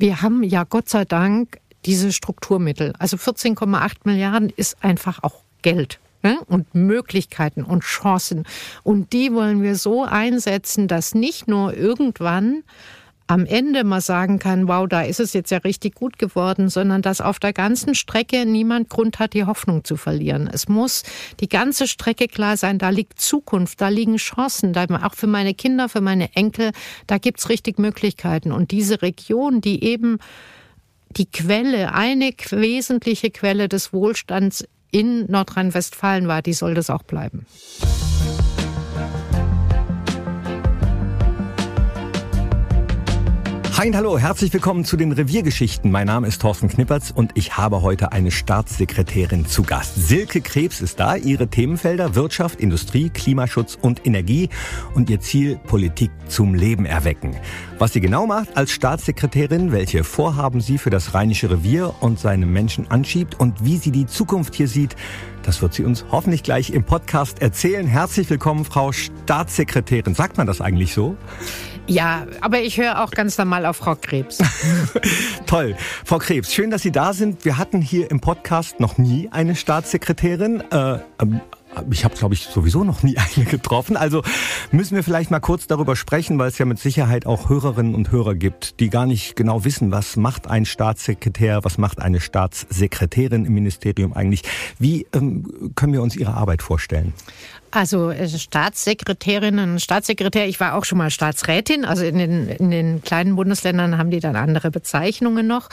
wir haben ja Gott sei Dank diese Strukturmittel. Also 14,8 Milliarden ist einfach auch Geld ne? und Möglichkeiten und Chancen. Und die wollen wir so einsetzen, dass nicht nur irgendwann am Ende mal sagen kann, wow, da ist es jetzt ja richtig gut geworden, sondern dass auf der ganzen Strecke niemand Grund hat, die Hoffnung zu verlieren. Es muss die ganze Strecke klar sein, da liegt Zukunft, da liegen Chancen, da auch für meine Kinder, für meine Enkel, da gibt's richtig Möglichkeiten. Und diese Region, die eben die Quelle, eine wesentliche Quelle des Wohlstands in Nordrhein-Westfalen war, die soll das auch bleiben. Hi und hallo, herzlich willkommen zu den Reviergeschichten. Mein Name ist Thorsten Knippertz und ich habe heute eine Staatssekretärin zu Gast. Silke Krebs ist da. Ihre Themenfelder Wirtschaft, Industrie, Klimaschutz und Energie und ihr Ziel Politik zum Leben erwecken. Was sie genau macht als Staatssekretärin, welche Vorhaben sie für das Rheinische Revier und seine Menschen anschiebt und wie sie die Zukunft hier sieht, das wird sie uns hoffentlich gleich im Podcast erzählen. Herzlich willkommen, Frau Staatssekretärin. Sagt man das eigentlich so? Ja, aber ich höre auch ganz normal auf Frau Krebs. Toll. Frau Krebs, schön, dass Sie da sind. Wir hatten hier im Podcast noch nie eine Staatssekretärin. Äh, ähm, ich habe, glaube ich, sowieso noch nie eine getroffen. Also müssen wir vielleicht mal kurz darüber sprechen, weil es ja mit Sicherheit auch Hörerinnen und Hörer gibt, die gar nicht genau wissen, was macht ein Staatssekretär, was macht eine Staatssekretärin im Ministerium eigentlich. Wie ähm, können wir uns Ihre Arbeit vorstellen? Also äh, Staatssekretärinnen und Staatssekretär, ich war auch schon mal Staatsrätin, also in den, in den kleinen Bundesländern haben die dann andere Bezeichnungen noch.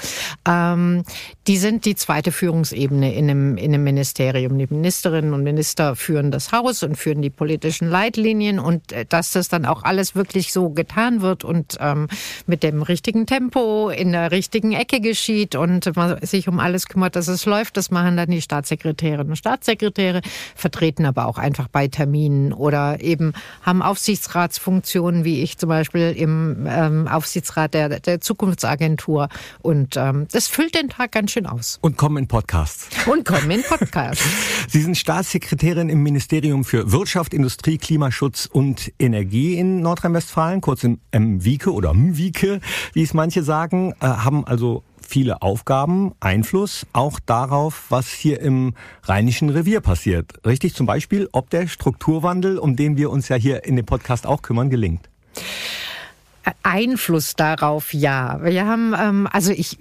Ähm, die sind die zweite Führungsebene in einem, in einem Ministerium. Die Ministerinnen und Minister führen das Haus und führen die politischen Leitlinien und äh, dass das dann auch alles wirklich so getan wird und ähm, mit dem richtigen Tempo in der richtigen Ecke geschieht und man sich um alles kümmert, dass es läuft, das machen dann die Staatssekretärinnen und Staatssekretäre, vertreten aber auch einfach bei Terminen oder eben haben Aufsichtsratsfunktionen, wie ich zum Beispiel im ähm, Aufsichtsrat der, der Zukunftsagentur. Und ähm, das füllt den Tag ganz schön aus. Und kommen in Podcasts. Und kommen in Podcasts. Sie sind Staatssekretärin im Ministerium für Wirtschaft, Industrie, Klimaschutz und Energie in Nordrhein-Westfalen, kurz im MWIKE oder MWIKE, wie es manche sagen, äh, haben also viele Aufgaben Einfluss auch darauf, was hier im Rheinischen Revier passiert. Richtig? Zum Beispiel, ob der Strukturwandel, um den wir uns ja hier in dem Podcast auch kümmern, gelingt. Einfluss darauf, ja. Wir haben, ähm, also ich,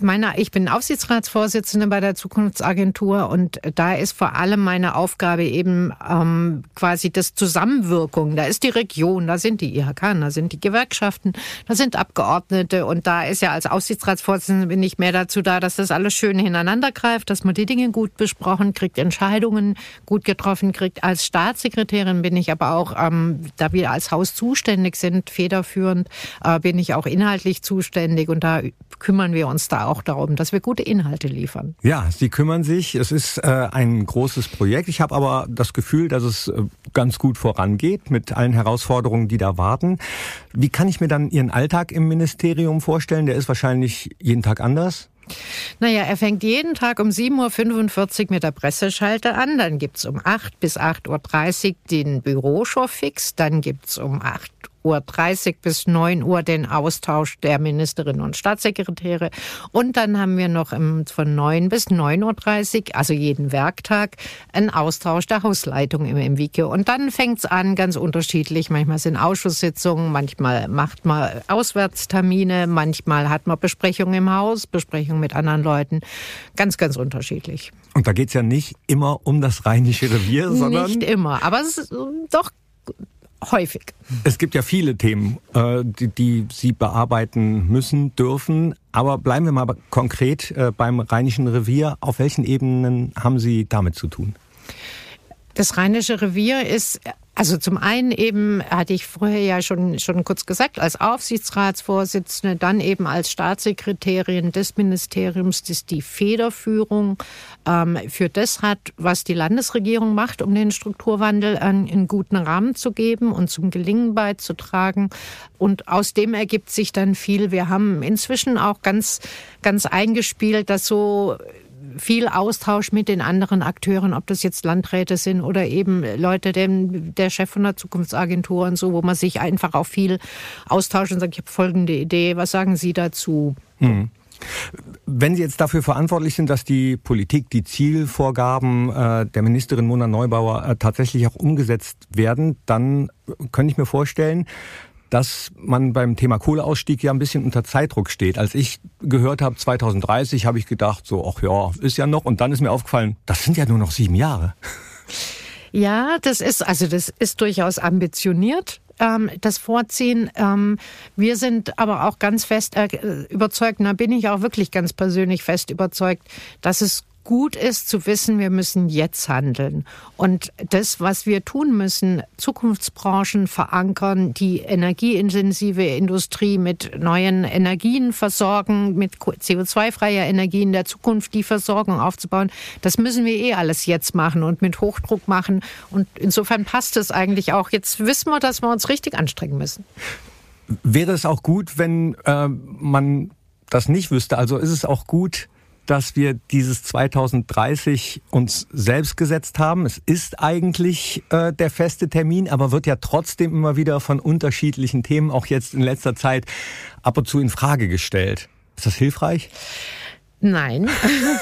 meine, ich bin Aufsichtsratsvorsitzende bei der Zukunftsagentur und da ist vor allem meine Aufgabe eben ähm, quasi das Zusammenwirkung. Da ist die Region, da sind die IHK, da sind die Gewerkschaften, da sind Abgeordnete und da ist ja als Aufsichtsratsvorsitzende bin ich mehr dazu da, dass das alles schön ineinander greift, dass man die Dinge gut besprochen kriegt, Entscheidungen gut getroffen kriegt. Als Staatssekretärin bin ich aber auch, ähm, da wir als Haus zuständig sind, federführend Deutschland äh, bin ich auch inhaltlich zuständig und da kümmern wir uns da auch darum, dass wir gute Inhalte liefern. Ja, Sie kümmern sich. Es ist äh, ein großes Projekt. Ich habe aber das Gefühl, dass es äh, ganz gut vorangeht mit allen Herausforderungen, die da warten. Wie kann ich mir dann Ihren Alltag im Ministerium vorstellen? Der ist wahrscheinlich jeden Tag anders. Naja, er fängt jeden Tag um 7.45 Uhr mit der Presseschalter an. Dann gibt's um 8 bis 8.30 Uhr den Büroshowfix. Dann gibt's um 8 Uhr 30 bis 9 Uhr den Austausch der Ministerinnen und Staatssekretäre. Und dann haben wir noch von 9 bis 9.30 Uhr, also jeden Werktag, einen Austausch der Hausleitung im MWIKE. Und dann fängt's an, ganz unterschiedlich. Manchmal sind Ausschusssitzungen, manchmal macht man Auswärtstermine, manchmal hat man Besprechungen im Haus, Besprechungen mit anderen Leuten. Ganz, ganz unterschiedlich. Und da geht's ja nicht immer um das Rheinische Revier, sondern. Nicht immer, aber es ist doch häufig. Es gibt ja viele Themen, äh, die, die Sie bearbeiten müssen, dürfen. Aber bleiben wir mal konkret äh, beim Rheinischen Revier. Auf welchen Ebenen haben Sie damit zu tun? Das Rheinische Revier ist also zum einen eben, hatte ich vorher ja schon, schon kurz gesagt, als Aufsichtsratsvorsitzende, dann eben als Staatssekretärin des Ministeriums, das die Federführung ähm, für das hat, was die Landesregierung macht, um den Strukturwandel einen, einen guten Rahmen zu geben und zum Gelingen beizutragen. Und aus dem ergibt sich dann viel. Wir haben inzwischen auch ganz, ganz eingespielt, dass so viel Austausch mit den anderen Akteuren, ob das jetzt Landräte sind oder eben Leute, der, der Chef von der Zukunftsagentur und so, wo man sich einfach auch viel austauscht und sagt, ich habe folgende Idee, was sagen Sie dazu? Mhm. Wenn Sie jetzt dafür verantwortlich sind, dass die Politik, die Zielvorgaben äh, der Ministerin Mona Neubauer äh, tatsächlich auch umgesetzt werden, dann könnte ich mir vorstellen, dass man beim Thema Kohleausstieg ja ein bisschen unter Zeitdruck steht. Als ich gehört habe, 2030, habe ich gedacht, so, ach ja, ist ja noch. Und dann ist mir aufgefallen, das sind ja nur noch sieben Jahre. Ja, das ist, also das ist durchaus ambitioniert ähm, das Vorziehen. Ähm, wir sind aber auch ganz fest äh, überzeugt, da bin ich auch wirklich ganz persönlich fest überzeugt, dass es gut ist zu wissen, wir müssen jetzt handeln. Und das, was wir tun müssen, Zukunftsbranchen verankern, die energieintensive Industrie mit neuen Energien versorgen, mit CO2-freier Energie in der Zukunft die Versorgung aufzubauen, das müssen wir eh alles jetzt machen und mit Hochdruck machen. Und insofern passt es eigentlich auch. Jetzt wissen wir, dass wir uns richtig anstrengen müssen. Wäre es auch gut, wenn äh, man das nicht wüsste? Also ist es auch gut, dass wir dieses 2030 uns selbst gesetzt haben. Es ist eigentlich äh, der feste Termin, aber wird ja trotzdem immer wieder von unterschiedlichen Themen, auch jetzt in letzter Zeit, ab und zu in Frage gestellt. Ist das hilfreich? Nein.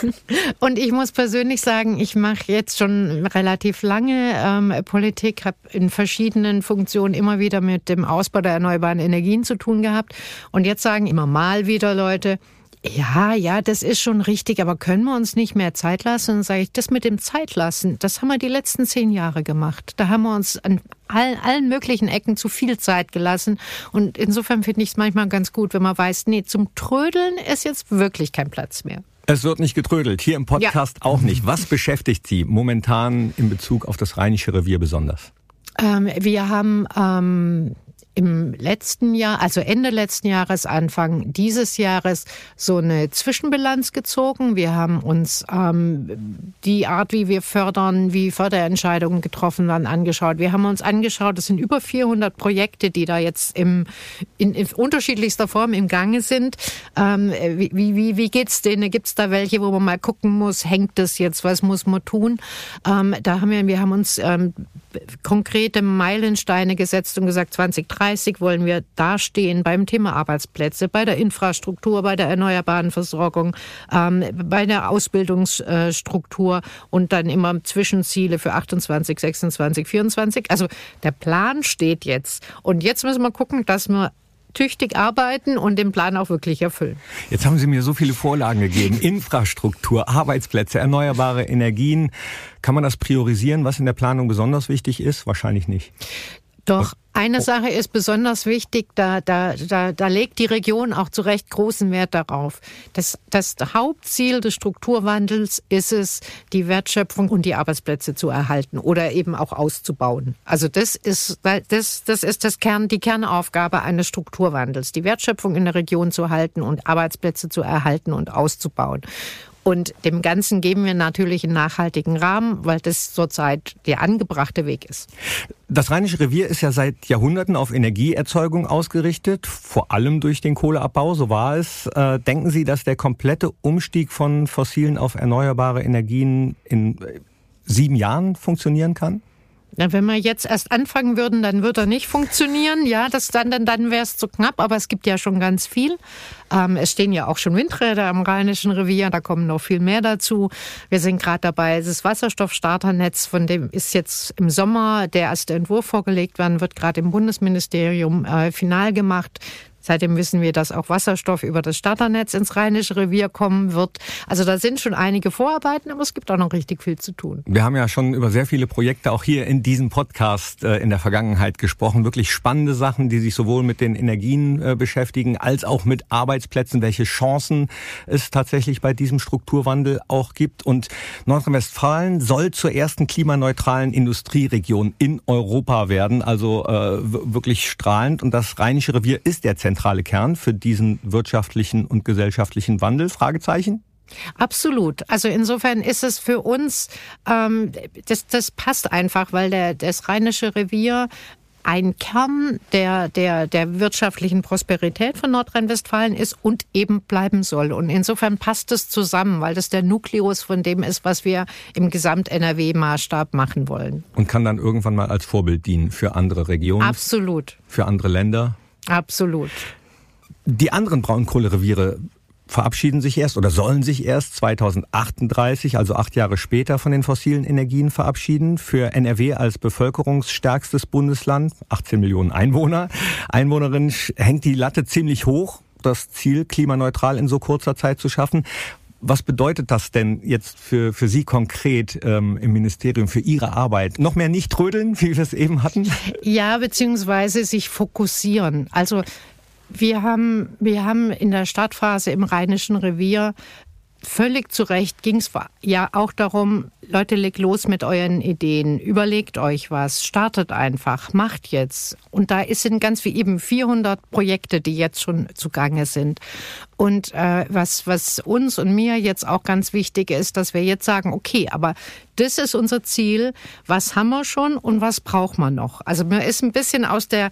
und ich muss persönlich sagen, ich mache jetzt schon relativ lange ähm, Politik, habe in verschiedenen Funktionen immer wieder mit dem Ausbau der erneuerbaren Energien zu tun gehabt. Und jetzt sagen immer mal wieder Leute, ja, ja, das ist schon richtig, aber können wir uns nicht mehr Zeit lassen? Und sage ich, das mit dem Zeitlassen, das haben wir die letzten zehn Jahre gemacht. Da haben wir uns an allen, allen möglichen Ecken zu viel Zeit gelassen. Und insofern finde ich es manchmal ganz gut, wenn man weiß, nee, zum Trödeln ist jetzt wirklich kein Platz mehr. Es wird nicht getrödelt, hier im Podcast ja. auch nicht. Was beschäftigt Sie momentan in Bezug auf das Rheinische Revier besonders? Ähm, wir haben ähm, im letzten Jahr, also Ende letzten Jahres, Anfang dieses Jahres, so eine Zwischenbilanz gezogen. Wir haben uns ähm, die Art, wie wir fördern, wie Förderentscheidungen getroffen werden, angeschaut. Wir haben uns angeschaut, es sind über 400 Projekte, die da jetzt im, in, in unterschiedlichster Form im Gange sind. Ähm, wie wie, wie geht's denen? Gibt's da welche, wo man mal gucken muss, hängt das jetzt, was muss man tun? Ähm, da haben wir, wir haben uns ähm, konkrete Meilensteine gesetzt und gesagt, 2030 wollen wir dastehen beim Thema Arbeitsplätze, bei der Infrastruktur, bei der erneuerbaren Versorgung, ähm, bei der Ausbildungsstruktur und dann immer Zwischenziele für 28, 26, 24. Also der Plan steht jetzt. Und jetzt müssen wir gucken, dass wir tüchtig arbeiten und den Plan auch wirklich erfüllen. Jetzt haben Sie mir so viele Vorlagen gegeben. Infrastruktur, Arbeitsplätze, erneuerbare Energien. Kann man das priorisieren, was in der Planung besonders wichtig ist? Wahrscheinlich nicht. Doch eine Sache ist besonders wichtig, da, da, da, da legt die Region auch zu Recht großen Wert darauf. Das, das Hauptziel des Strukturwandels ist es, die Wertschöpfung und die Arbeitsplätze zu erhalten oder eben auch auszubauen. Also das ist, das, das ist das Kern, die Kernaufgabe eines Strukturwandels, die Wertschöpfung in der Region zu halten und Arbeitsplätze zu erhalten und auszubauen. Und dem Ganzen geben wir natürlich einen nachhaltigen Rahmen, weil das zurzeit der angebrachte Weg ist. Das Rheinische Revier ist ja seit Jahrhunderten auf Energieerzeugung ausgerichtet, vor allem durch den Kohleabbau, so war es. Äh, denken Sie, dass der komplette Umstieg von fossilen auf erneuerbare Energien in äh, sieben Jahren funktionieren kann? Na, wenn wir jetzt erst anfangen würden, dann würde er nicht funktionieren. Ja, das dann, dann, dann wäre es zu knapp, aber es gibt ja schon ganz viel. Ähm, es stehen ja auch schon Windräder am Rheinischen Revier, da kommen noch viel mehr dazu. Wir sind gerade dabei, das Wasserstoffstarternetz, von dem ist jetzt im Sommer der erste Entwurf vorgelegt worden, wird gerade im Bundesministerium äh, final gemacht. Seitdem wissen wir, dass auch Wasserstoff über das Starternetz ins Rheinische Revier kommen wird. Also da sind schon einige Vorarbeiten, aber es gibt auch noch richtig viel zu tun. Wir haben ja schon über sehr viele Projekte auch hier in diesem Podcast äh, in der Vergangenheit gesprochen. Wirklich spannende Sachen, die sich sowohl mit den Energien äh, beschäftigen als auch mit Arbeitsplätzen, welche Chancen es tatsächlich bei diesem Strukturwandel auch gibt. Und Nordrhein-Westfalen soll zur ersten klimaneutralen Industrieregion in Europa werden. Also äh, wirklich strahlend. Und das Rheinische Revier ist der Zentrum zentrale Kern für diesen wirtschaftlichen und gesellschaftlichen Wandel? Fragezeichen? Absolut. Also insofern ist es für uns, ähm, das, das passt einfach, weil der, das Rheinische Revier ein Kern der, der, der wirtschaftlichen Prosperität von Nordrhein-Westfalen ist und eben bleiben soll. Und insofern passt es zusammen, weil das der Nukleus von dem ist, was wir im Gesamt-NRW-Maßstab machen wollen. Und kann dann irgendwann mal als Vorbild dienen für andere Regionen? Absolut. Für andere Länder? Absolut. Die anderen Braunkohlereviere verabschieden sich erst oder sollen sich erst 2038, also acht Jahre später, von den fossilen Energien verabschieden. Für NRW als bevölkerungsstärkstes Bundesland, 18 Millionen Einwohner, Einwohnerinnen, hängt die Latte ziemlich hoch, das Ziel, klimaneutral in so kurzer Zeit zu schaffen. Was bedeutet das denn jetzt für, für Sie konkret ähm, im Ministerium, für Ihre Arbeit? Noch mehr nicht trödeln, wie wir es eben hatten? Ja, beziehungsweise sich fokussieren. Also wir haben, wir haben in der Startphase im Rheinischen Revier völlig zu Recht ging es ja auch darum, Leute, legt los mit euren Ideen, überlegt euch was, startet einfach, macht jetzt. Und da sind ganz wie eben 400 Projekte, die jetzt schon zugange sind. Und äh, was, was uns und mir jetzt auch ganz wichtig ist, dass wir jetzt sagen, okay, aber das ist unser Ziel, was haben wir schon und was braucht man noch? Also mir ist ein bisschen aus der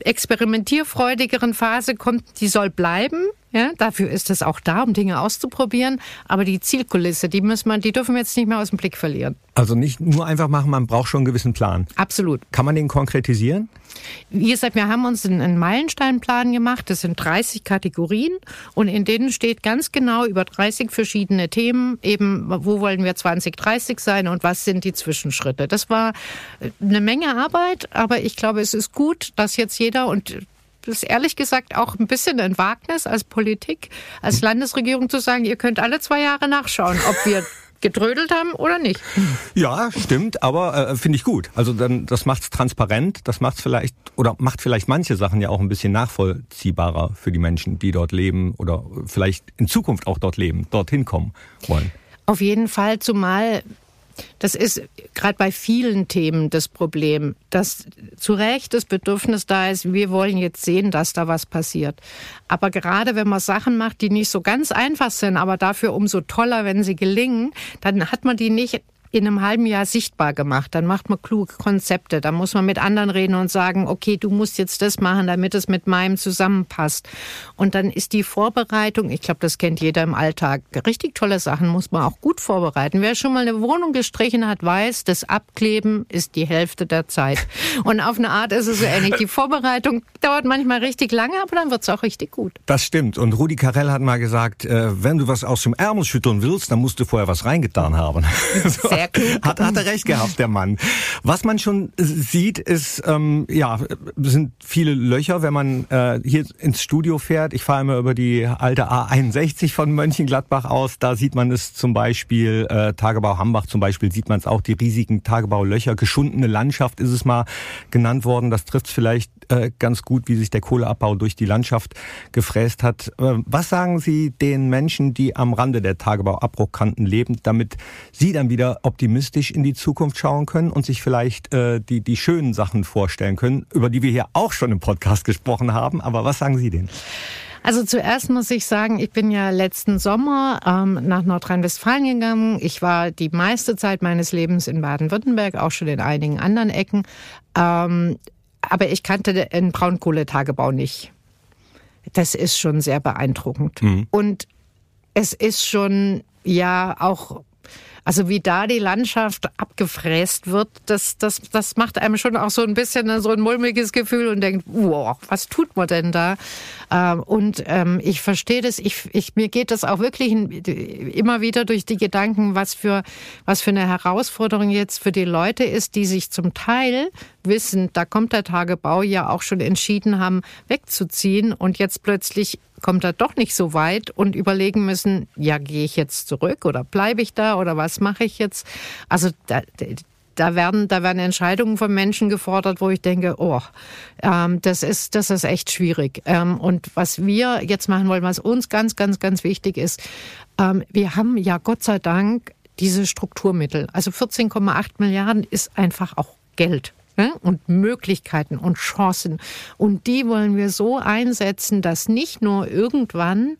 experimentierfreudigeren Phase kommt, die soll bleiben. Ja, dafür ist es auch da, um Dinge auszuprobieren. Aber die Zielkulisse, die muss man, die dürfen wir jetzt nicht mehr aus dem Blick verlieren. Also nicht nur einfach machen, man braucht schon einen gewissen Plan. Absolut. Kann man den konkretisieren? Wie gesagt, wir haben uns einen Meilensteinplan gemacht. Das sind 30 Kategorien und in denen steht ganz genau über 30 verschiedene Themen eben, wo wollen wir 2030 sein und was sind die Zwischenschritte. Das war eine Menge Arbeit, aber ich glaube, es ist gut, dass jetzt jeder und das ist ehrlich gesagt auch ein bisschen ein Wagnis als Politik, als Landesregierung zu sagen, ihr könnt alle zwei Jahre nachschauen, ob wir gedrödelt haben oder nicht. Ja, stimmt, aber äh, finde ich gut. Also dann, das macht's transparent, das macht's vielleicht oder macht vielleicht manche Sachen ja auch ein bisschen nachvollziehbarer für die Menschen, die dort leben oder vielleicht in Zukunft auch dort leben, dorthin kommen wollen. Auf jeden Fall, zumal das ist gerade bei vielen Themen das Problem, dass zu Recht das Bedürfnis da ist, wir wollen jetzt sehen, dass da was passiert. Aber gerade wenn man Sachen macht, die nicht so ganz einfach sind, aber dafür umso toller, wenn sie gelingen, dann hat man die nicht in einem halben Jahr sichtbar gemacht. Dann macht man kluge Konzepte. Dann muss man mit anderen reden und sagen, okay, du musst jetzt das machen, damit es mit meinem zusammenpasst. Und dann ist die Vorbereitung, ich glaube, das kennt jeder im Alltag, richtig tolle Sachen muss man auch gut vorbereiten. Wer schon mal eine Wohnung gestrichen hat, weiß, das Abkleben ist die Hälfte der Zeit. Und auf eine Art ist es so ähnlich. Die Vorbereitung dauert manchmal richtig lange, aber dann wird es auch richtig gut. Das stimmt. Und Rudi Carell hat mal gesagt, äh, wenn du was aus dem Ärmel schütteln willst, dann musst du vorher was reingetan haben. Sehr Hat, hat er recht gehabt, der Mann. Was man schon sieht, ist, ähm, ja, sind viele Löcher, wenn man äh, hier ins Studio fährt. Ich fahre immer über die alte A61 von Mönchengladbach aus. Da sieht man es zum Beispiel, äh, Tagebau Hambach zum Beispiel, sieht man es auch, die riesigen Tagebaulöcher. Geschundene Landschaft ist es mal genannt worden. Das trifft vielleicht äh, ganz gut, wie sich der Kohleabbau durch die Landschaft gefräst hat. Äh, was sagen Sie den Menschen, die am Rande der Tagebauabbruchkanten leben, damit sie dann wieder optimistisch in die Zukunft schauen können und sich vielleicht äh, die, die schönen Sachen vorstellen können, über die wir hier auch schon im Podcast gesprochen haben. Aber was sagen Sie denen? Also zuerst muss ich sagen, ich bin ja letzten Sommer ähm, nach Nordrhein-Westfalen gegangen. Ich war die meiste Zeit meines Lebens in Baden-Württemberg, auch schon in einigen anderen Ecken. Ähm, aber ich kannte den Braunkohletagebau nicht. Das ist schon sehr beeindruckend. Mhm. Und es ist schon ja auch also wie da die Landschaft abgefräst wird, das, das, das macht einem schon auch so ein bisschen so ein mulmiges Gefühl und denkt, wow, was tut man denn da? Ähm, und ähm, ich verstehe das, ich, ich, mir geht das auch wirklich immer wieder durch die Gedanken, was für, was für eine Herausforderung jetzt für die Leute ist, die sich zum Teil wissen, da kommt der Tagebau ja auch schon entschieden haben, wegzuziehen und jetzt plötzlich kommt er doch nicht so weit und überlegen müssen, ja, gehe ich jetzt zurück oder bleibe ich da oder was mache ich jetzt? Also da, da werden, da werden Entscheidungen von Menschen gefordert, wo ich denke, oh, ähm, das ist, das ist echt schwierig. Ähm, und was wir jetzt machen wollen, was uns ganz, ganz, ganz wichtig ist, ähm, wir haben ja Gott sei Dank diese Strukturmittel. Also 14,8 Milliarden ist einfach auch Geld ne? und Möglichkeiten und Chancen. Und die wollen wir so einsetzen, dass nicht nur irgendwann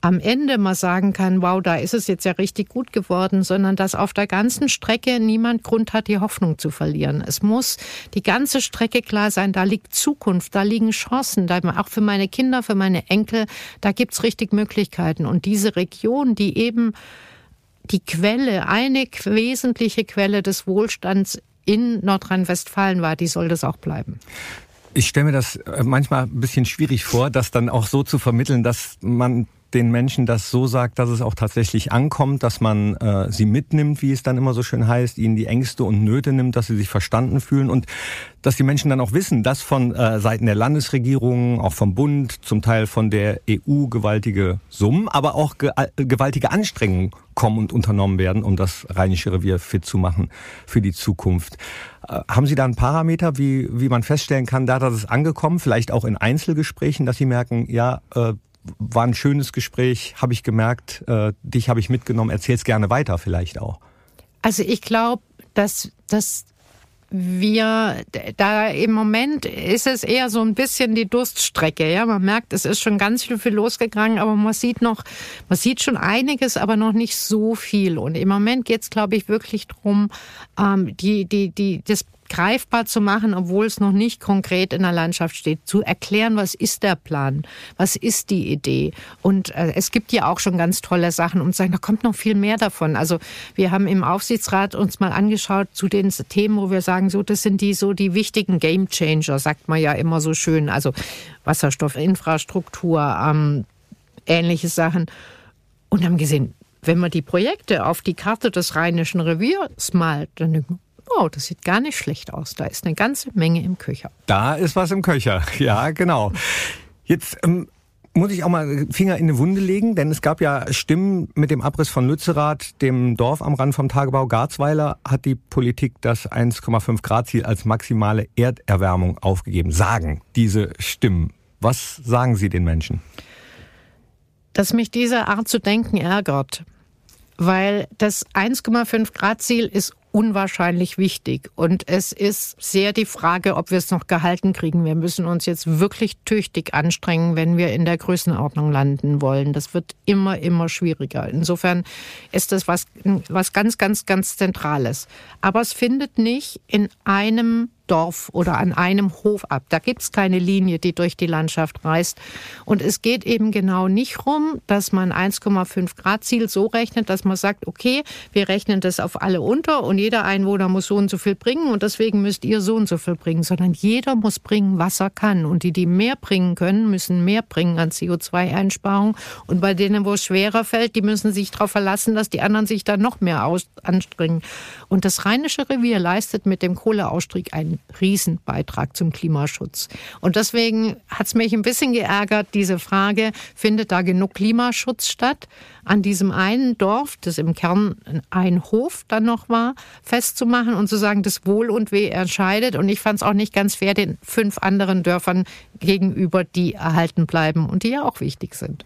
am Ende mal sagen kann, wow, da ist es jetzt ja richtig gut geworden, sondern dass auf der ganzen Strecke niemand Grund hat, die Hoffnung zu verlieren. Es muss die ganze Strecke klar sein, da liegt Zukunft, da liegen Chancen, da auch für meine Kinder, für meine Enkel, da gibt's richtig Möglichkeiten. Und diese Region, die eben die Quelle, eine wesentliche Quelle des Wohlstands in Nordrhein-Westfalen war, die soll das auch bleiben. Ich stelle mir das äh, manchmal ein bisschen schwierig vor, das dann auch so zu vermitteln, dass man den Menschen das so sagt, dass es auch tatsächlich ankommt, dass man äh, sie mitnimmt, wie es dann immer so schön heißt, ihnen die Ängste und Nöte nimmt, dass sie sich verstanden fühlen und dass die Menschen dann auch wissen, dass von äh, Seiten der Landesregierung, auch vom Bund, zum Teil von der EU gewaltige Summen, aber auch ge äh, gewaltige Anstrengungen kommen und unternommen werden, um das Rheinische Revier fit zu machen für die Zukunft. Äh, haben Sie da einen Parameter, wie, wie man feststellen kann, da dass es angekommen, vielleicht auch in Einzelgesprächen, dass Sie merken, ja, äh, war ein schönes Gespräch, habe ich gemerkt, äh, dich habe ich mitgenommen, erzähl's gerne weiter vielleicht auch. Also ich glaube, dass, dass wir da im Moment ist es eher so ein bisschen die Durststrecke. Ja, man merkt, es ist schon ganz viel, losgegangen, aber man sieht noch, man sieht schon einiges, aber noch nicht so viel. Und im Moment geht es, glaube ich, wirklich drum, ähm, die, die, die, das greifbar zu machen, obwohl es noch nicht konkret in der Landschaft steht, zu erklären, was ist der Plan, was ist die Idee. Und äh, es gibt ja auch schon ganz tolle Sachen, um zu sagen, da kommt noch viel mehr davon. Also wir haben im Aufsichtsrat uns mal angeschaut zu den Themen, wo wir sagen, so das sind die so die wichtigen Game Changer, sagt man ja immer so schön. Also Wasserstoffinfrastruktur, ähm, ähnliche Sachen. Und haben gesehen, wenn man die Projekte auf die Karte des Rheinischen Reviers malt, dann denkt man, oh, das sieht gar nicht schlecht aus. Da ist eine ganze Menge im Köcher. Da ist was im Köcher, ja, genau. Jetzt ähm, muss ich auch mal Finger in eine Wunde legen, denn es gab ja Stimmen mit dem Abriss von Lützerath, dem Dorf am Rand vom Tagebau Garzweiler, hat die Politik das 1,5 Grad Ziel als maximale Erderwärmung aufgegeben. Sagen diese Stimmen. Was sagen Sie den Menschen? Dass mich diese Art zu denken ärgert, weil das 1,5 Grad Ziel ist unwahrscheinlich wichtig. Und es ist sehr die Frage, ob wir es noch gehalten kriegen. Wir müssen uns jetzt wirklich tüchtig anstrengen, wenn wir in der Größenordnung landen wollen. Das wird immer, immer schwieriger. Insofern ist das was, was ganz, ganz, ganz Zentrales. Aber es findet nicht in einem Dorf oder an einem Hof ab. Da gibt's keine Linie, die durch die Landschaft reist. Und es geht eben genau nicht rum, dass man 1,5 Grad Ziel so rechnet, dass man sagt, okay, wir rechnen das auf alle unter und jeder Einwohner muss so und so viel bringen und deswegen müsst ihr so und so viel bringen, sondern jeder muss bringen, was er kann. Und die, die mehr bringen können, müssen mehr bringen an CO2-Einsparung. Und bei denen, wo es schwerer fällt, die müssen sich darauf verlassen, dass die anderen sich dann noch mehr anstrengen. Und das Rheinische Revier leistet mit dem Kohleausstieg einen Riesenbeitrag zum Klimaschutz. Und deswegen hat es mich ein bisschen geärgert, diese Frage, findet da genug Klimaschutz statt? An diesem einen Dorf, das im Kern ein Hof dann noch war, festzumachen und zu sagen, das Wohl und Weh entscheidet. Und ich fand es auch nicht ganz fair den fünf anderen Dörfern gegenüber, die erhalten bleiben und die ja auch wichtig sind.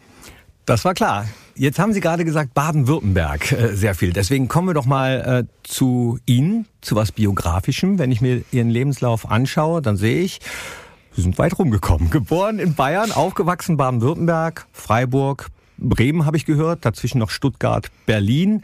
Das war klar. Jetzt haben Sie gerade gesagt Baden-Württemberg äh, sehr viel. Deswegen kommen wir doch mal äh, zu Ihnen, zu was Biografischem. Wenn ich mir Ihren Lebenslauf anschaue, dann sehe ich, Sie sind weit rumgekommen. Geboren in Bayern, aufgewachsen Baden-Württemberg, Freiburg, Bremen habe ich gehört, dazwischen noch Stuttgart, Berlin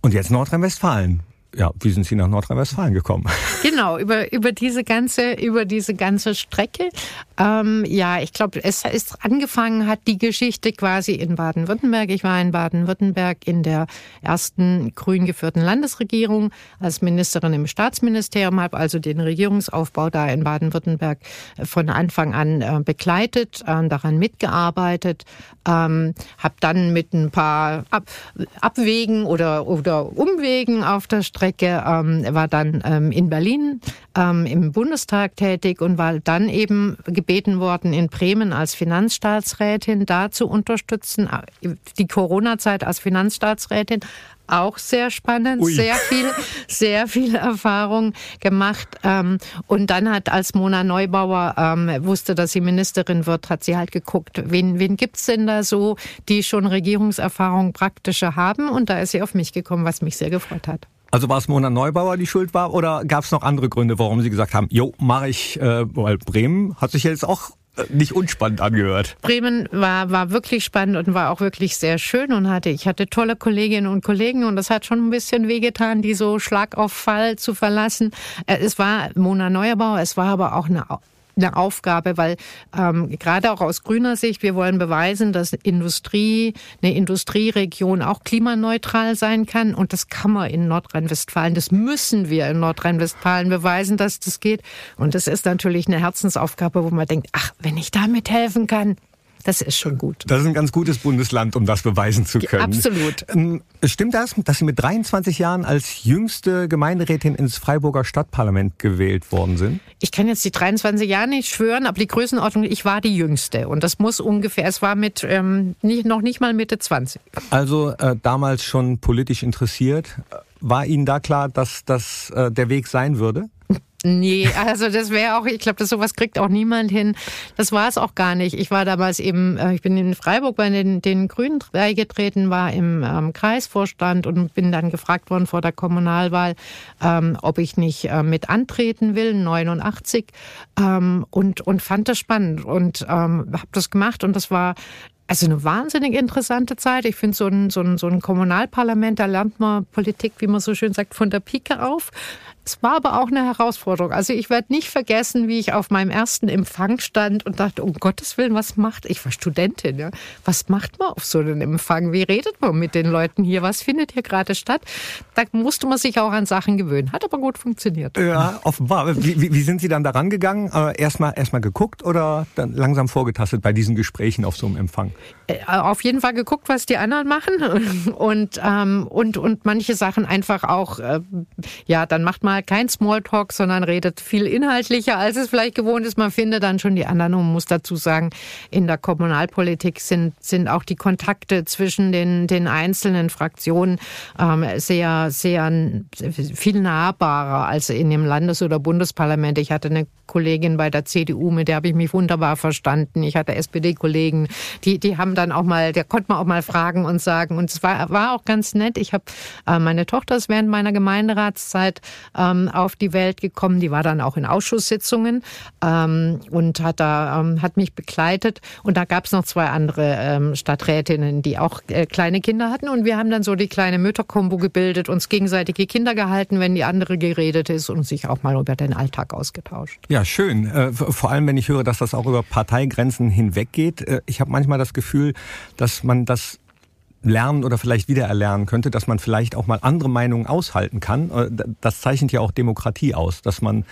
und jetzt Nordrhein-Westfalen. Ja, wie sind Sie nach Nordrhein-Westfalen gekommen? Genau, über, über diese ganze, über diese ganze Strecke. Ähm, ja, ich glaube, es ist angefangen hat die Geschichte quasi in Baden-Württemberg. Ich war in Baden-Württemberg in der ersten grün geführten Landesregierung als Ministerin im Staatsministerium, habe also den Regierungsaufbau da in Baden-Württemberg von Anfang an äh, begleitet, äh, daran mitgearbeitet, ähm, habe dann mit ein paar Ab Abwegen oder, oder Umwegen auf der Strecke Strecke, ähm, war dann ähm, in Berlin ähm, im Bundestag tätig und war dann eben gebeten worden, in Bremen als Finanzstaatsrätin da zu unterstützen, äh, die Corona-Zeit als Finanzstaatsrätin, auch sehr spannend, Ui. sehr viel, sehr viel Erfahrung gemacht. Ähm, und dann hat, als Mona Neubauer ähm, wusste, dass sie Ministerin wird, hat sie halt geguckt, wen, wen gibt's denn da so, die schon Regierungserfahrung praktische haben? Und da ist sie auf mich gekommen, was mich sehr gefreut hat. Also war es Mona Neubauer, die schuld war, oder gab es noch andere Gründe, warum Sie gesagt haben, jo, mache ich, äh, weil Bremen hat sich jetzt auch nicht unspannend angehört. Bremen war, war wirklich spannend und war auch wirklich sehr schön und hatte, ich hatte tolle Kolleginnen und Kollegen und das hat schon ein bisschen wehgetan, die so Schlag auf Fall zu verlassen. Äh, es war Mona Neuerbauer, es war aber auch eine eine Aufgabe, weil ähm, gerade auch aus grüner Sicht, wir wollen beweisen, dass Industrie, eine Industrieregion auch klimaneutral sein kann. Und das kann man in Nordrhein-Westfalen, das müssen wir in Nordrhein-Westfalen beweisen, dass das geht. Und das ist natürlich eine Herzensaufgabe, wo man denkt, ach, wenn ich damit helfen kann, das ist schon gut. Das ist ein ganz gutes Bundesland, um das beweisen zu können. Absolut. Ähm, stimmt das, dass Sie mit 23 Jahren als jüngste Gemeinderätin ins Freiburger Stadtparlament gewählt worden sind? Ich kann jetzt die 23 Jahre nicht schwören, aber die Größenordnung, ich war die jüngste. Und das muss ungefähr, es war mit ähm, nicht, noch nicht mal Mitte 20. Also äh, damals schon politisch interessiert. War Ihnen da klar, dass das äh, der Weg sein würde? Nee, also das wäre auch, ich glaube, das sowas kriegt auch niemand hin. Das war es auch gar nicht. Ich war damals eben, äh, ich bin in Freiburg bei den, den Grünen beigetreten, war im ähm, Kreisvorstand und bin dann gefragt worden vor der Kommunalwahl, ähm, ob ich nicht äh, mit antreten will, 89, ähm, und, und fand das spannend und ähm, habe das gemacht und das war also eine wahnsinnig interessante Zeit. Ich finde so ein, so, ein, so ein Kommunalparlament, da lernt man Politik, wie man so schön sagt, von der Pike auf. Es war aber auch eine Herausforderung. Also ich werde nicht vergessen, wie ich auf meinem ersten Empfang stand und dachte, um Gottes Willen, was macht, ich war Studentin, ja, was macht man auf so einem Empfang? Wie redet man mit den Leuten hier? Was findet hier gerade statt? Da musste man sich auch an Sachen gewöhnen. Hat aber gut funktioniert. Ja, offenbar. Wie, wie, wie sind Sie dann daran gegangen? Äh, erstmal erstmal geguckt oder dann langsam vorgetastet bei diesen Gesprächen auf so einem Empfang? Äh, auf jeden Fall geguckt, was die anderen machen und ähm, und und manche Sachen einfach auch äh, ja, dann macht man kein Smalltalk, sondern redet viel inhaltlicher, als es vielleicht gewohnt ist. Man findet dann schon die anderen und muss dazu sagen, in der Kommunalpolitik sind sind auch die Kontakte zwischen den den einzelnen Fraktionen ähm, sehr sehr viel nahbarer als in dem Landes- oder Bundesparlament. Ich hatte eine Kollegin bei der CDU, mit der habe ich mich wunderbar verstanden. Ich hatte SPD-Kollegen, die die haben dann auch mal, der konnte man auch mal fragen und sagen. Und es war, war auch ganz nett. Ich habe äh, meine Tochter ist während meiner Gemeinderatszeit ähm, auf die Welt gekommen. Die war dann auch in Ausschusssitzungen ähm, und hat da ähm, hat mich begleitet. Und da gab es noch zwei andere ähm, Stadträtinnen, die auch äh, kleine Kinder hatten. Und wir haben dann so die kleine Mütterkombo gebildet, uns gegenseitig die Kinder gehalten, wenn die andere geredet ist und sich auch mal über den Alltag ausgetauscht. Ja, schön. Äh, vor allem, wenn ich höre, dass das auch über Parteigrenzen hinweggeht. Äh, ich habe manchmal das Gefühl, dass man das lernen oder vielleicht wiedererlernen könnte, dass man vielleicht auch mal andere Meinungen aushalten kann. Äh, das zeichnet ja auch Demokratie aus, dass man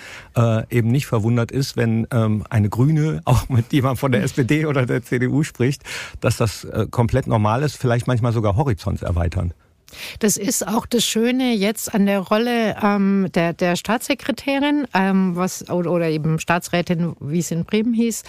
eben nicht verwundert ist, wenn ähm, eine Grüne auch mit jemandem von der SPD oder der CDU spricht, dass das komplett normal ist, vielleicht manchmal sogar Horizont erweitern. Das ist auch das Schöne jetzt an der Rolle ähm, der, der Staatssekretärin, ähm, was oder, eben Staatsrätin, wie es in Bremen hieß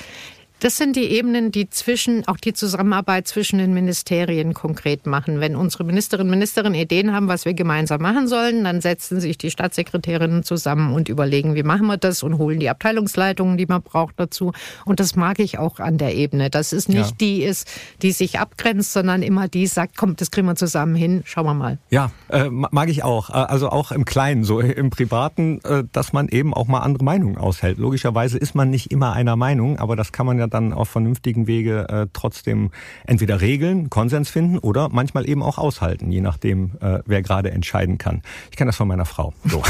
das sind die Ebenen, die zwischen, auch die Zusammenarbeit zwischen den Ministerien konkret machen. Wenn unsere Ministerinnen und Minister Ideen haben, was wir gemeinsam machen sollen, dann setzen sich die Staatssekretärinnen zusammen und überlegen, wie machen wir das und holen die Abteilungsleitungen, die man braucht, dazu. Und das mag ich auch an der Ebene. Das ist nicht ja. die ist, die sich abgrenzt, sondern immer die sagt, komm, das kriegen wir zusammen hin, schauen wir mal. Ja, äh, mag ich auch. Äh, also auch im Kleinen, so im Privaten, äh, dass man eben auch mal andere Meinungen aushält. Logischerweise ist man nicht immer einer Meinung, aber das kann man ja dann auf vernünftigen Wege äh, trotzdem entweder regeln, Konsens finden oder manchmal eben auch aushalten, je nachdem, äh, wer gerade entscheiden kann. Ich kenne das von meiner Frau. So.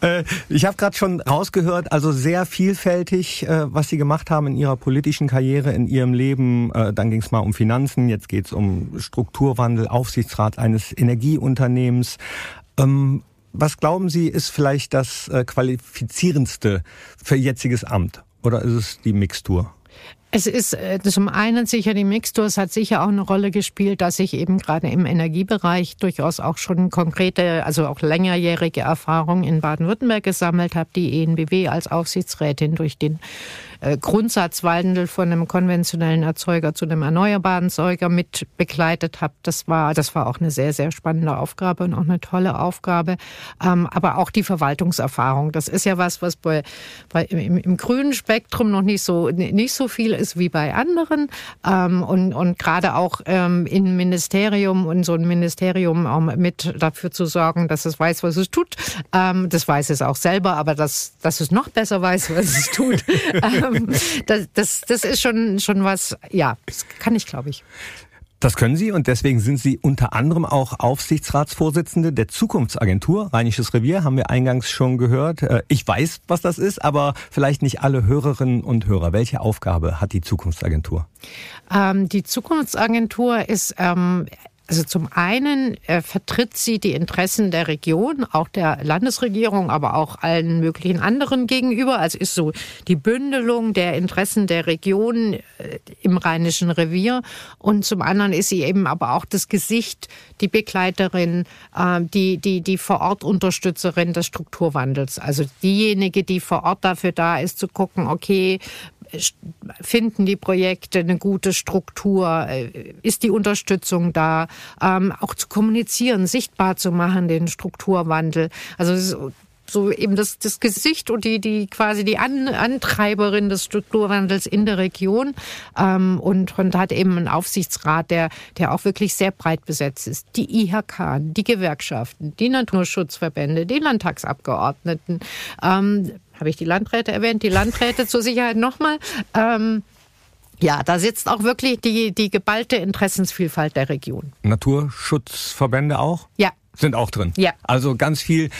äh, ich habe gerade schon rausgehört, also sehr vielfältig, äh, was Sie gemacht haben in Ihrer politischen Karriere, in Ihrem Leben. Äh, dann ging es mal um Finanzen, jetzt geht es um Strukturwandel, Aufsichtsrat eines Energieunternehmens. Ähm, was glauben Sie, ist vielleicht das äh, qualifizierendste für jetziges Amt? Oder ist es die Mixtur? Es ist äh, zum einen sicher die Mixtur, es hat sicher auch eine Rolle gespielt, dass ich eben gerade im Energiebereich durchaus auch schon konkrete, also auch längerjährige Erfahrungen in Baden-Württemberg gesammelt habe, die ENBW als Aufsichtsrätin durch den äh, Grundsatzwandel von einem konventionellen Erzeuger zu einem erneuerbaren Erzeuger mit begleitet habe. Das war, das war auch eine sehr, sehr spannende Aufgabe und auch eine tolle Aufgabe. Ähm, aber auch die Verwaltungserfahrung. Das ist ja was, was bei, bei im, im grünen Spektrum noch nicht so, nicht so viel ist wie bei anderen. Ähm, und, und gerade auch ähm, im Ministerium und so ein Ministerium auch mit dafür zu sorgen, dass es weiß, was es tut. Ähm, das weiß es auch selber, aber dass, dass es noch besser weiß, was es tut. ähm, das, das, das ist schon, schon was, ja, das kann ich, glaube ich. Das können Sie und deswegen sind Sie unter anderem auch Aufsichtsratsvorsitzende der Zukunftsagentur. Rheinisches Revier haben wir eingangs schon gehört. Äh, ich weiß, was das ist, aber vielleicht nicht alle Hörerinnen und Hörer. Welche Aufgabe hat die Zukunftsagentur? Ähm, die Zukunftsagentur ist ähm, also zum einen äh, vertritt sie die Interessen der Region, auch der Landesregierung, aber auch allen möglichen anderen gegenüber. Also ist so die Bündelung der Interessen der Region äh, im Rheinischen Revier. Und zum anderen ist sie eben aber auch das Gesicht, die Begleiterin, äh, die, die, die vor Ort Unterstützerin des Strukturwandels. Also diejenige, die vor Ort dafür da ist, zu gucken, okay, finden die Projekte eine gute Struktur? Äh, ist die Unterstützung da? Ähm, auch zu kommunizieren, sichtbar zu machen, den Strukturwandel. Also so eben das, das Gesicht und die, die quasi die An, Antreiberin des Strukturwandels in der Region ähm, und, und hat eben einen Aufsichtsrat, der, der auch wirklich sehr breit besetzt ist. Die IHK, die Gewerkschaften, die Naturschutzverbände, die Landtagsabgeordneten, ähm, habe ich die Landräte erwähnt, die Landräte zur Sicherheit nochmal. Ähm, ja, da sitzt auch wirklich die, die geballte Interessensvielfalt der Region. Naturschutzverbände auch? Ja. Sind auch drin? Ja. Also ganz viel,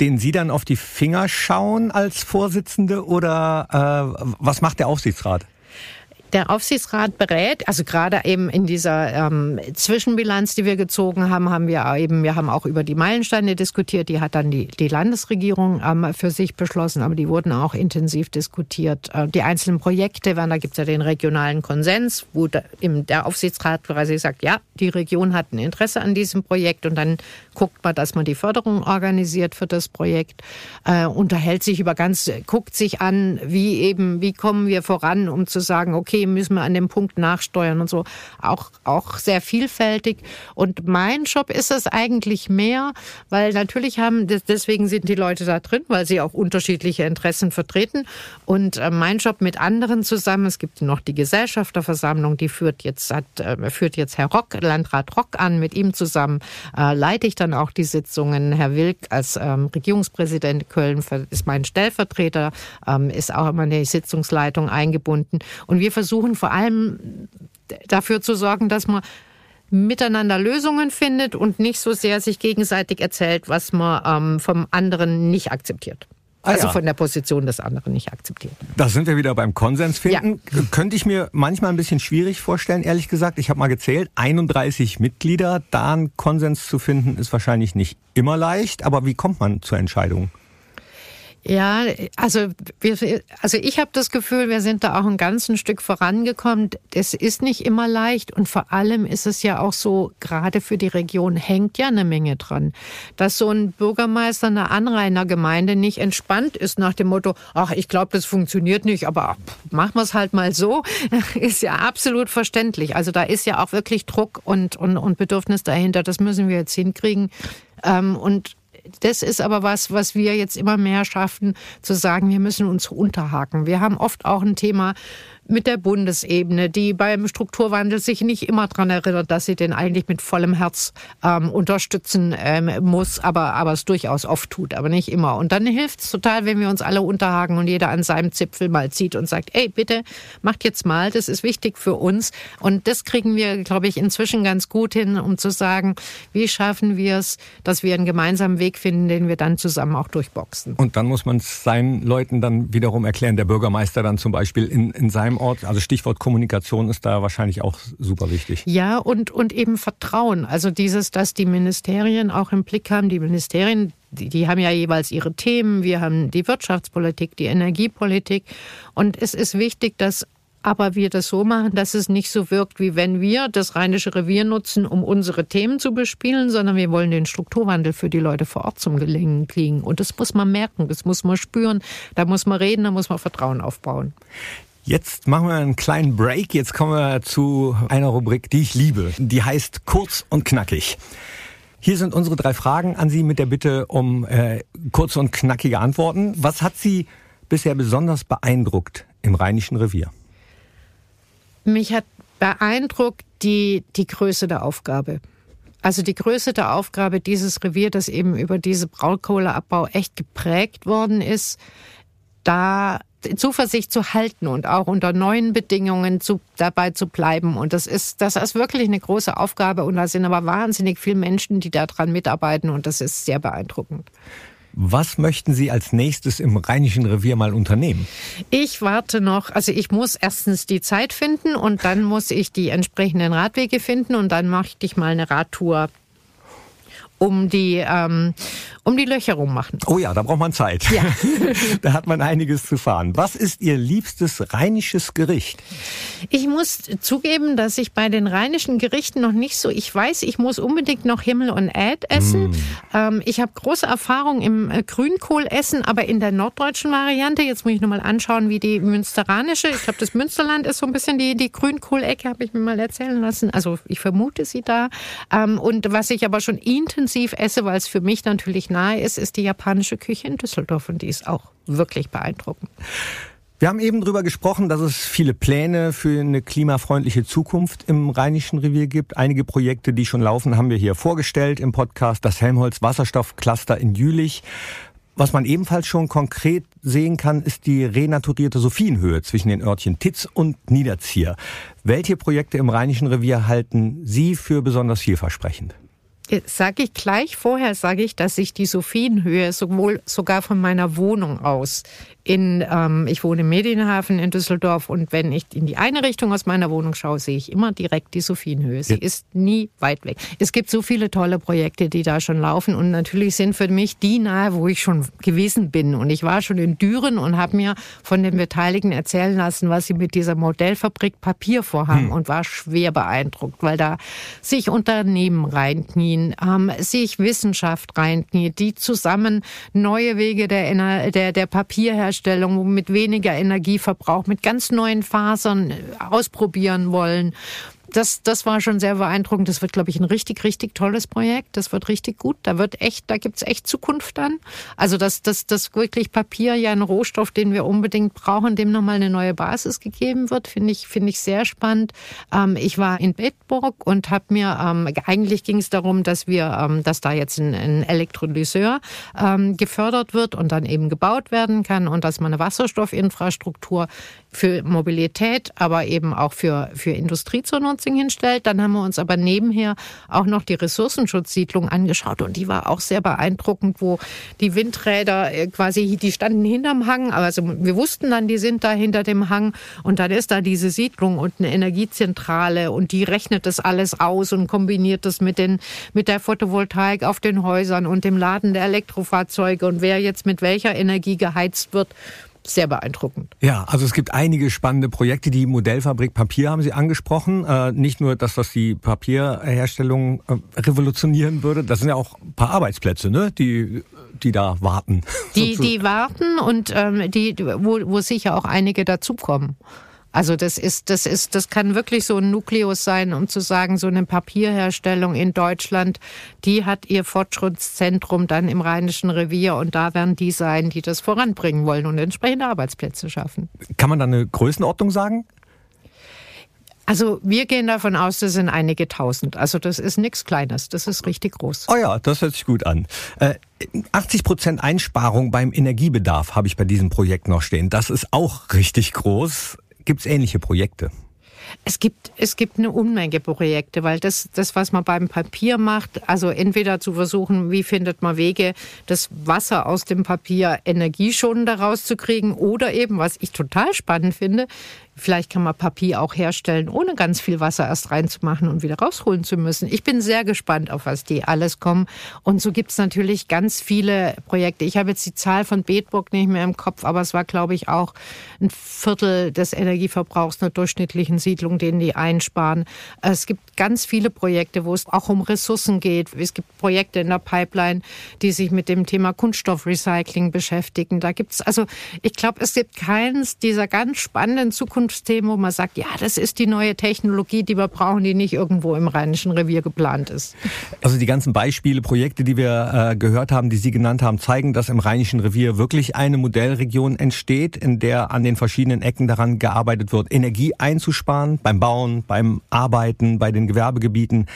den Sie dann auf die Finger schauen als Vorsitzende oder äh, was macht der Aufsichtsrat? Der Aufsichtsrat berät, also gerade eben in dieser ähm, Zwischenbilanz, die wir gezogen haben, haben wir eben, wir haben auch über die Meilensteine diskutiert. Die hat dann die, die Landesregierung ähm, für sich beschlossen, aber die wurden auch intensiv diskutiert. Äh, die einzelnen Projekte, da gibt es ja den regionalen Konsens, wo der, eben der Aufsichtsrat quasi sagt, ja, die Region hat ein Interesse an diesem Projekt und dann guckt man, dass man die Förderung organisiert für das Projekt, äh, unterhält sich über ganz, guckt sich an, wie eben, wie kommen wir voran, um zu sagen, okay, müssen wir an dem Punkt nachsteuern und so. Auch, auch sehr vielfältig. Und mein Job ist es eigentlich mehr, weil natürlich haben, deswegen sind die Leute da drin, weil sie auch unterschiedliche Interessen vertreten. Und äh, mein Job mit anderen zusammen, es gibt noch die Gesellschafterversammlung, die führt jetzt, hat, äh, führt jetzt Herr Rock, Landrat Rock an. Mit ihm zusammen äh, leite ich dann auch die Sitzungen. Herr Wilk als ähm, Regierungspräsident Köln ist mein Stellvertreter, ähm, ist auch immer in die Sitzungsleitung eingebunden. Und wir versuchen versuchen vor allem dafür zu sorgen, dass man miteinander Lösungen findet und nicht so sehr sich gegenseitig erzählt, was man ähm, vom anderen nicht akzeptiert. Ah, also ja. von der Position des anderen nicht akzeptiert. Da sind wir wieder beim Konsens finden. Ja. Könnte ich mir manchmal ein bisschen schwierig vorstellen, ehrlich gesagt. Ich habe mal gezählt, 31 Mitglieder, da einen Konsens zu finden, ist wahrscheinlich nicht immer leicht. Aber wie kommt man zur Entscheidung? Ja, also wir, also ich habe das Gefühl, wir sind da auch ein ganzes Stück vorangekommen. Es ist nicht immer leicht und vor allem ist es ja auch so, gerade für die Region hängt ja eine Menge dran, dass so ein Bürgermeister einer Anrainergemeinde nicht entspannt ist nach dem Motto, ach, ich glaube, das funktioniert nicht, aber machen wir es halt mal so, ist ja absolut verständlich. Also da ist ja auch wirklich Druck und, und, und Bedürfnis dahinter. Das müssen wir jetzt hinkriegen. Ähm, und das ist aber was, was wir jetzt immer mehr schaffen, zu sagen, wir müssen uns unterhaken. Wir haben oft auch ein Thema, mit der Bundesebene, die beim Strukturwandel sich nicht immer daran erinnert, dass sie den eigentlich mit vollem Herz ähm, unterstützen ähm, muss, aber, aber es durchaus oft tut, aber nicht immer. Und dann hilft es total, wenn wir uns alle unterhaken und jeder an seinem Zipfel mal zieht und sagt, ey, bitte, macht jetzt mal, das ist wichtig für uns. Und das kriegen wir, glaube ich, inzwischen ganz gut hin, um zu sagen, wie schaffen wir es, dass wir einen gemeinsamen Weg finden, den wir dann zusammen auch durchboxen. Und dann muss man es seinen Leuten dann wiederum erklären, der Bürgermeister dann zum Beispiel in, in seinem einem Ort, also Stichwort Kommunikation ist da wahrscheinlich auch super wichtig. Ja, und, und eben Vertrauen. Also dieses, dass die Ministerien auch im Blick haben, die Ministerien, die, die haben ja jeweils ihre Themen. Wir haben die Wirtschaftspolitik, die Energiepolitik. Und es ist wichtig, dass aber wir das so machen, dass es nicht so wirkt, wie wenn wir das Rheinische Revier nutzen, um unsere Themen zu bespielen, sondern wir wollen den Strukturwandel für die Leute vor Ort zum Gelingen kriegen. Und das muss man merken, das muss man spüren, da muss man reden, da muss man Vertrauen aufbauen. Jetzt machen wir einen kleinen Break. Jetzt kommen wir zu einer Rubrik, die ich liebe. Die heißt kurz und knackig. Hier sind unsere drei Fragen an Sie mit der Bitte um äh, kurze und knackige Antworten. Was hat Sie bisher besonders beeindruckt im Rheinischen Revier? Mich hat beeindruckt die, die Größe der Aufgabe. Also die Größe der Aufgabe dieses Revier, das eben über diese Braunkohleabbau echt geprägt worden ist, da Zuversicht zu halten und auch unter neuen Bedingungen zu, dabei zu bleiben. Und das ist, das ist wirklich eine große Aufgabe. Und da sind aber wahnsinnig viele Menschen, die daran mitarbeiten. Und das ist sehr beeindruckend. Was möchten Sie als nächstes im Rheinischen Revier mal unternehmen? Ich warte noch, also ich muss erstens die Zeit finden und dann muss ich die entsprechenden Radwege finden und dann mache ich mal eine Radtour um die, ähm, um die Löcher rummachen. Oh ja, da braucht man Zeit. Ja. da hat man einiges zu fahren. Was ist Ihr liebstes rheinisches Gericht? Ich muss zugeben, dass ich bei den rheinischen Gerichten noch nicht so, ich weiß, ich muss unbedingt noch Himmel und Äd essen. Mm. Ähm, ich habe große Erfahrung im äh, Grünkohlessen, aber in der norddeutschen Variante. Jetzt muss ich nochmal anschauen, wie die münsteranische, ich glaube, das Münsterland ist so ein bisschen die, die Grünkohlecke, habe ich mir mal erzählen lassen. Also ich vermute sie da. Ähm, und was ich aber schon intensiv intensiv esse, weil es für mich natürlich nahe ist, ist die japanische Küche in Düsseldorf und die ist auch wirklich beeindruckend. Wir haben eben darüber gesprochen, dass es viele Pläne für eine klimafreundliche Zukunft im Rheinischen Revier gibt. Einige Projekte, die schon laufen, haben wir hier vorgestellt im Podcast. Das Helmholtz Wasserstoffcluster in Jülich. Was man ebenfalls schon konkret sehen kann, ist die renaturierte Sophienhöhe zwischen den Örtchen Titz und Niederzier. Welche Projekte im Rheinischen Revier halten Sie für besonders vielversprechend? Sage ich gleich vorher, sage ich, dass ich die Sophienhöhe sowohl sogar von meiner Wohnung aus in, ähm, ich wohne im Medienhafen in Düsseldorf und wenn ich in die eine Richtung aus meiner Wohnung schaue, sehe ich immer direkt die Sophienhöhe. Sie ja. ist nie weit weg. Es gibt so viele tolle Projekte, die da schon laufen und natürlich sind für mich die nahe, wo ich schon gewesen bin. Und ich war schon in Düren und habe mir von den Beteiligten erzählen lassen, was sie mit dieser Modellfabrik Papier vorhaben hm. und war schwer beeindruckt, weil da sich Unternehmen reinknien, ähm, sich Wissenschaft reinknien, die zusammen neue Wege der, der, der Papierherstellung Herstellung, mit weniger Energieverbrauch, mit ganz neuen Fasern äh, ausprobieren wollen das, das war schon sehr beeindruckend. Das wird, glaube ich, ein richtig, richtig tolles Projekt. Das wird richtig gut. Da wird echt, da gibt's echt Zukunft dann. Also, dass dass, dass wirklich Papier ja ein Rohstoff, den wir unbedingt brauchen, dem nochmal eine neue Basis gegeben wird, finde ich, finde ich sehr spannend. Ähm, ich war in Bedburg und habe mir, ähm, eigentlich ging es darum, dass wir, ähm, dass da jetzt ein, ein Elektrolyseur ähm, gefördert wird und dann eben gebaut werden kann und dass man eine Wasserstoffinfrastruktur für Mobilität, aber eben auch für, für Industrie zur Nutzung hinstellt. Dann haben wir uns aber nebenher auch noch die Ressourcenschutzsiedlung angeschaut. Und die war auch sehr beeindruckend, wo die Windräder äh, quasi, die standen hinterm Hang, also wir wussten dann, die sind da hinter dem Hang. Und dann ist da diese Siedlung und eine Energiezentrale. Und die rechnet das alles aus und kombiniert das mit den, mit der Photovoltaik auf den Häusern und dem Laden der Elektrofahrzeuge. Und wer jetzt mit welcher Energie geheizt wird sehr beeindruckend. Ja, also es gibt einige spannende Projekte. Die Modellfabrik Papier haben Sie angesprochen. Äh, nicht nur, dass das die Papierherstellung äh, revolutionieren würde, das sind ja auch ein paar Arbeitsplätze, ne? die, die da warten. Die, die warten und ähm, die, wo, wo sicher auch einige dazukommen. Also das ist, das ist, das kann wirklich so ein Nukleus sein, um zu sagen, so eine Papierherstellung in Deutschland, die hat ihr Fortschrittszentrum dann im Rheinischen Revier und da werden die sein, die das voranbringen wollen und entsprechende Arbeitsplätze schaffen. Kann man da eine Größenordnung sagen? Also wir gehen davon aus, das sind einige tausend. Also das ist nichts Kleines, das ist richtig groß. Oh ja, das hört sich gut an. Äh, 80 Prozent Einsparung beim Energiebedarf habe ich bei diesem Projekt noch stehen. Das ist auch richtig groß. Gibt es ähnliche Projekte? Es gibt, es gibt eine Unmenge Projekte, weil das, das, was man beim Papier macht, also entweder zu versuchen, wie findet man Wege, das Wasser aus dem Papier energieschonender rauszukriegen oder eben, was ich total spannend finde, Vielleicht kann man Papier auch herstellen, ohne ganz viel Wasser erst reinzumachen und wieder rausholen zu müssen. Ich bin sehr gespannt, auf was die alles kommen. Und so gibt's natürlich ganz viele Projekte. Ich habe jetzt die Zahl von Bedburg nicht mehr im Kopf, aber es war, glaube ich, auch ein Viertel des Energieverbrauchs einer durchschnittlichen Siedlung, den die einsparen. Es gibt ganz viele Projekte, wo es auch um Ressourcen geht. Es gibt Projekte in der Pipeline, die sich mit dem Thema Kunststoffrecycling beschäftigen. Da gibt es also, ich glaube, es gibt keins dieser ganz spannenden Zukunftsthemen, wo man sagt, ja, das ist die neue Technologie, die wir brauchen, die nicht irgendwo im Rheinischen Revier geplant ist. Also die ganzen Beispiele, Projekte, die wir äh, gehört haben, die Sie genannt haben, zeigen, dass im Rheinischen Revier wirklich eine Modellregion entsteht, in der an den verschiedenen Ecken daran gearbeitet wird, Energie einzusparen beim Bauen, beim Arbeiten, bei den Gewerbegebieten,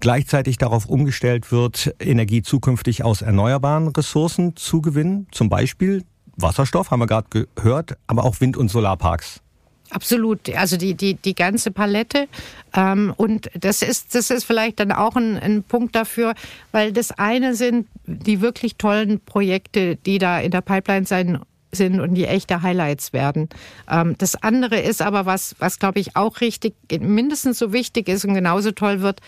gleichzeitig darauf umgestellt wird, Energie zukünftig aus erneuerbaren Ressourcen zu gewinnen, zum Beispiel Wasserstoff, haben wir gerade gehört, aber auch Wind- und Solarparks. Absolut, also die, die, die ganze Palette. Ähm, und das ist, das ist vielleicht dann auch ein, ein Punkt dafür, weil das eine sind die wirklich tollen Projekte, die da in der Pipeline sein sind und die echte Highlights werden. Ähm, das andere ist aber was, was glaube ich auch richtig, mindestens so wichtig ist und genauso toll wird,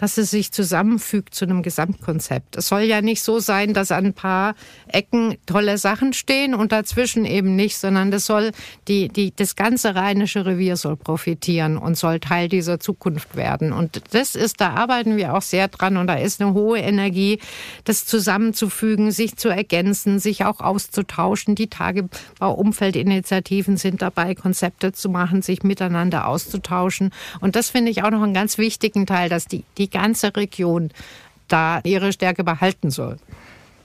dass es sich zusammenfügt zu einem Gesamtkonzept. Es soll ja nicht so sein, dass an ein paar Ecken tolle Sachen stehen und dazwischen eben nicht, sondern das soll die, die, das ganze rheinische Revier soll profitieren und soll Teil dieser Zukunft werden. Und das ist, da arbeiten wir auch sehr dran und da ist eine hohe Energie, das zusammenzufügen, sich zu ergänzen, sich auch auszutauschen. Die Tagebau-Umfeldinitiativen sind dabei, Konzepte zu machen, sich miteinander auszutauschen. Und das finde ich auch noch einen ganz wichtigen Teil, dass die, die ganze Region da ihre Stärke behalten soll.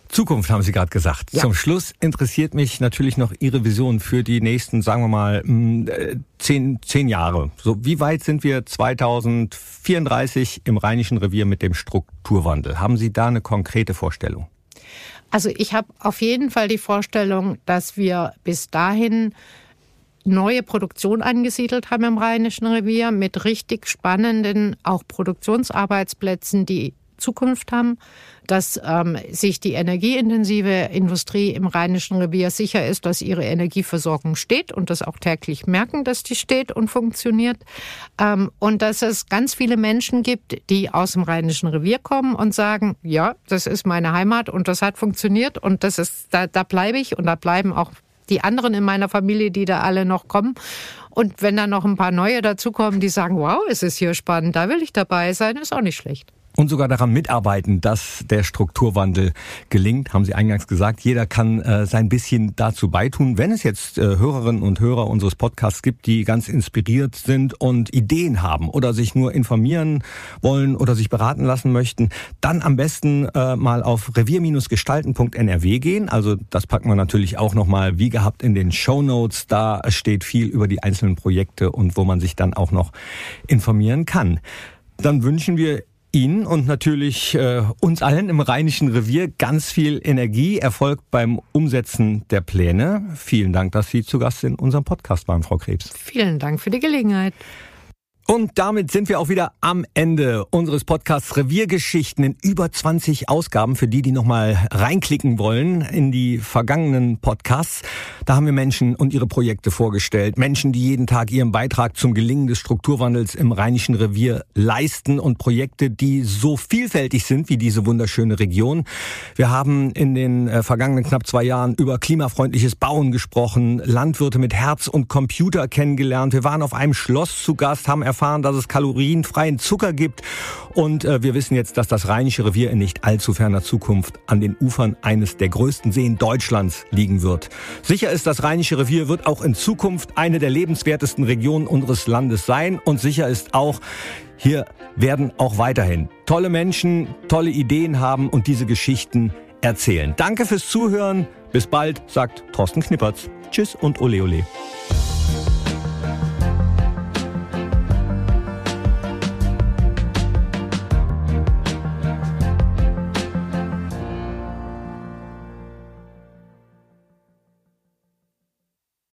Zukunft haben Sie gerade gesagt. Ja. Zum Schluss interessiert mich natürlich noch Ihre Vision für die nächsten, sagen wir mal, mm, äh, zehn, zehn Jahre. So, wie weit sind wir 2034 im Rheinischen Revier mit dem Strukturwandel? Haben Sie da eine konkrete Vorstellung? Also ich habe auf jeden Fall die Vorstellung, dass wir bis dahin neue Produktion angesiedelt haben im Rheinischen Revier mit richtig spannenden auch Produktionsarbeitsplätzen, die Zukunft haben, dass ähm, sich die energieintensive Industrie im Rheinischen Revier sicher ist, dass ihre Energieversorgung steht und das auch täglich merken, dass die steht und funktioniert. Ähm, und dass es ganz viele Menschen gibt, die aus dem Rheinischen Revier kommen und sagen, ja, das ist meine Heimat und das hat funktioniert und das ist, da, da bleibe ich und da bleiben auch die anderen in meiner Familie, die da alle noch kommen. Und wenn dann noch ein paar neue dazukommen, die sagen, wow, es ist hier spannend, da will ich dabei sein, ist auch nicht schlecht und sogar daran mitarbeiten, dass der Strukturwandel gelingt, haben Sie eingangs gesagt. Jeder kann äh, sein bisschen dazu beitun. Wenn es jetzt äh, Hörerinnen und Hörer unseres Podcasts gibt, die ganz inspiriert sind und Ideen haben oder sich nur informieren wollen oder sich beraten lassen möchten, dann am besten äh, mal auf revier-gestalten.nrw gehen. Also das packen wir natürlich auch nochmal wie gehabt in den Show Notes. Da steht viel über die einzelnen Projekte und wo man sich dann auch noch informieren kann. Dann wünschen wir Ihnen und natürlich äh, uns allen im Rheinischen Revier ganz viel Energie, Erfolg beim Umsetzen der Pläne. Vielen Dank, dass Sie zu Gast in unserem Podcast waren, Frau Krebs. Vielen Dank für die Gelegenheit. Und damit sind wir auch wieder am Ende unseres Podcasts Reviergeschichten in über 20 Ausgaben für die, die nochmal reinklicken wollen in die vergangenen Podcasts. Da haben wir Menschen und ihre Projekte vorgestellt. Menschen, die jeden Tag ihren Beitrag zum Gelingen des Strukturwandels im Rheinischen Revier leisten und Projekte, die so vielfältig sind wie diese wunderschöne Region. Wir haben in den äh, vergangenen knapp zwei Jahren über klimafreundliches Bauen gesprochen, Landwirte mit Herz und Computer kennengelernt. Wir waren auf einem Schloss zu Gast, haben erfahren, dass es kalorienfreien Zucker gibt. Und äh, wir wissen jetzt, dass das Rheinische Revier in nicht allzu ferner Zukunft an den Ufern eines der größten Seen Deutschlands liegen wird. Sicher ist, das Rheinische Revier wird auch in Zukunft eine der lebenswertesten Regionen unseres Landes sein. Und sicher ist auch, hier werden auch weiterhin tolle Menschen tolle Ideen haben und diese Geschichten erzählen. Danke fürs Zuhören. Bis bald, sagt Thorsten Knippertz. Tschüss und ole ole.